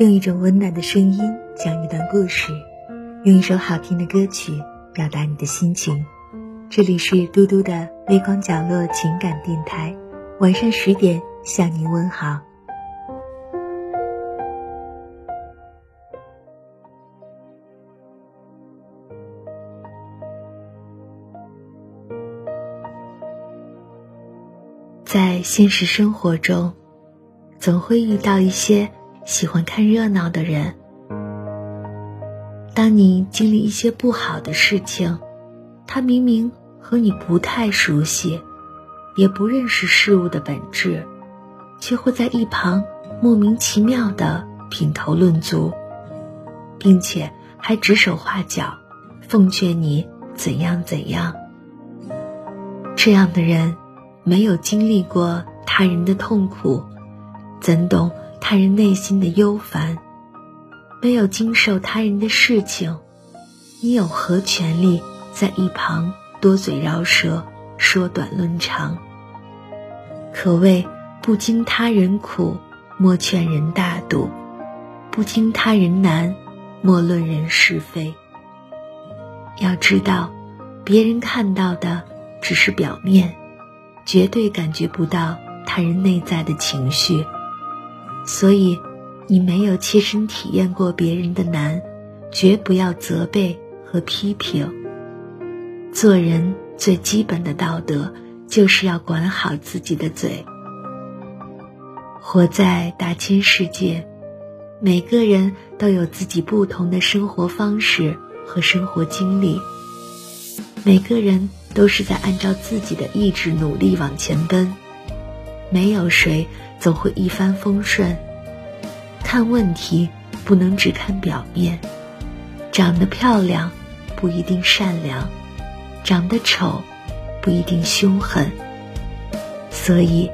用一种温暖的声音讲一段故事，用一首好听的歌曲表达你的心情。这里是嘟嘟的微光角落情感电台，晚上十点向您问好。在现实生活中，总会遇到一些喜欢看热闹的人。当你经历一些不好的事情，他明明和你不太熟悉，也不认识事物的本质，却会在一旁莫名其妙的品头论足，并且还指手画脚，奉劝你怎样怎样。这样的人。没有经历过他人的痛苦，怎懂他人内心的忧烦？没有经受他人的事情，你有何权利在一旁多嘴饶舌，说短论长？可谓不经他人苦，莫劝人大度；不经他人难，莫论人是非。要知道，别人看到的只是表面。绝对感觉不到他人内在的情绪，所以你没有切身体验过别人的难，绝不要责备和批评。做人最基本的道德就是要管好自己的嘴。活在大千世界，每个人都有自己不同的生活方式和生活经历，每个人。都是在按照自己的意志努力往前奔，没有谁总会一帆风顺。看问题不能只看表面，长得漂亮不一定善良，长得丑不一定凶狠，所以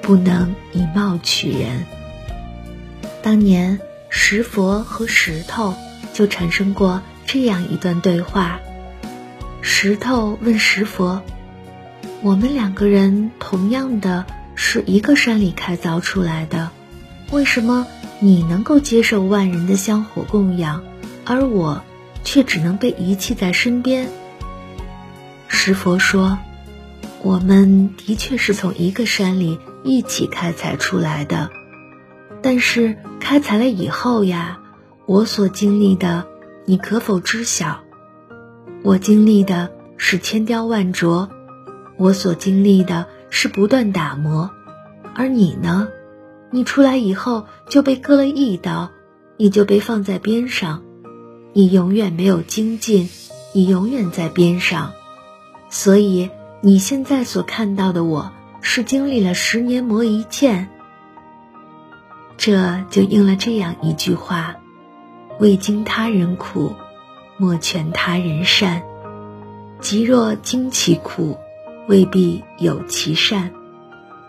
不能以貌取人。当年石佛和石头就产生过这样一段对话。石头问石佛：“我们两个人同样的是一个山里开凿出来的，为什么你能够接受万人的香火供养，而我却只能被遗弃在身边？”石佛说：“我们的确是从一个山里一起开采出来的，但是开采了以后呀，我所经历的，你可否知晓？”我经历的是千雕万琢，我所经历的是不断打磨，而你呢？你出来以后就被割了一刀，你就被放在边上，你永远没有精进，你永远在边上，所以你现在所看到的我是经历了十年磨一剑。这就应了这样一句话：未经他人苦。莫劝他人善，即若经其苦，未必有其善。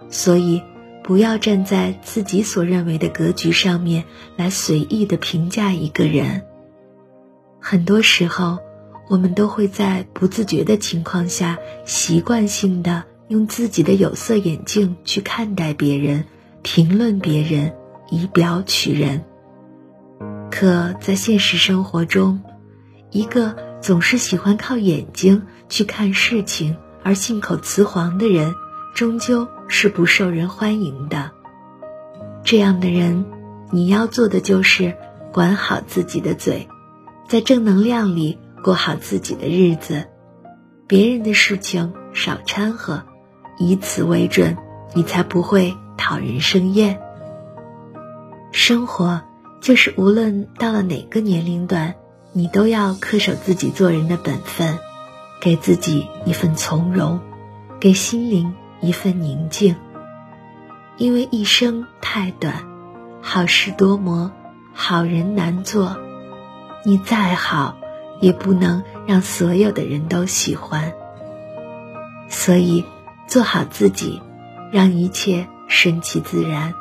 所以，不要站在自己所认为的格局上面来随意的评价一个人。很多时候，我们都会在不自觉的情况下，习惯性的用自己的有色眼镜去看待别人，评论别人，以表取人。可在现实生活中，一个总是喜欢靠眼睛去看事情而信口雌黄的人，终究是不受人欢迎的。这样的人，你要做的就是管好自己的嘴，在正能量里过好自己的日子，别人的事情少掺和，以此为准，你才不会讨人生厌。生活就是无论到了哪个年龄段。你都要恪守自己做人的本分，给自己一份从容，给心灵一份宁静。因为一生太短，好事多磨，好人难做。你再好，也不能让所有的人都喜欢。所以，做好自己，让一切顺其自然，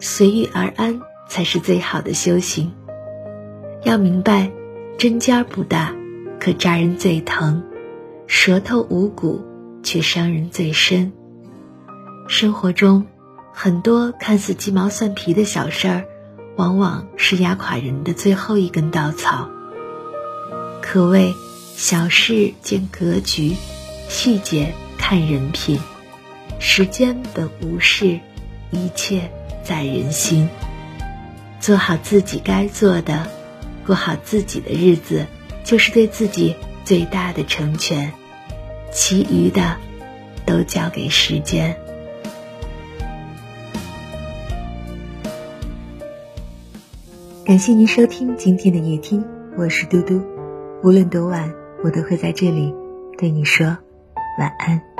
随遇而安才是最好的修行。要明白。针尖儿不大，可扎人最疼；舌头无骨，却伤人最深。生活中，很多看似鸡毛蒜皮的小事儿，往往是压垮人的最后一根稻草。可谓小事见格局，细节看人品。时间本无事，一切在人心。做好自己该做的，过好自己的日子，就是对自己最大的成全。其余的，都交给时间。感谢您收听今天的夜听，我是嘟嘟。无论多晚，我都会在这里对你说晚安。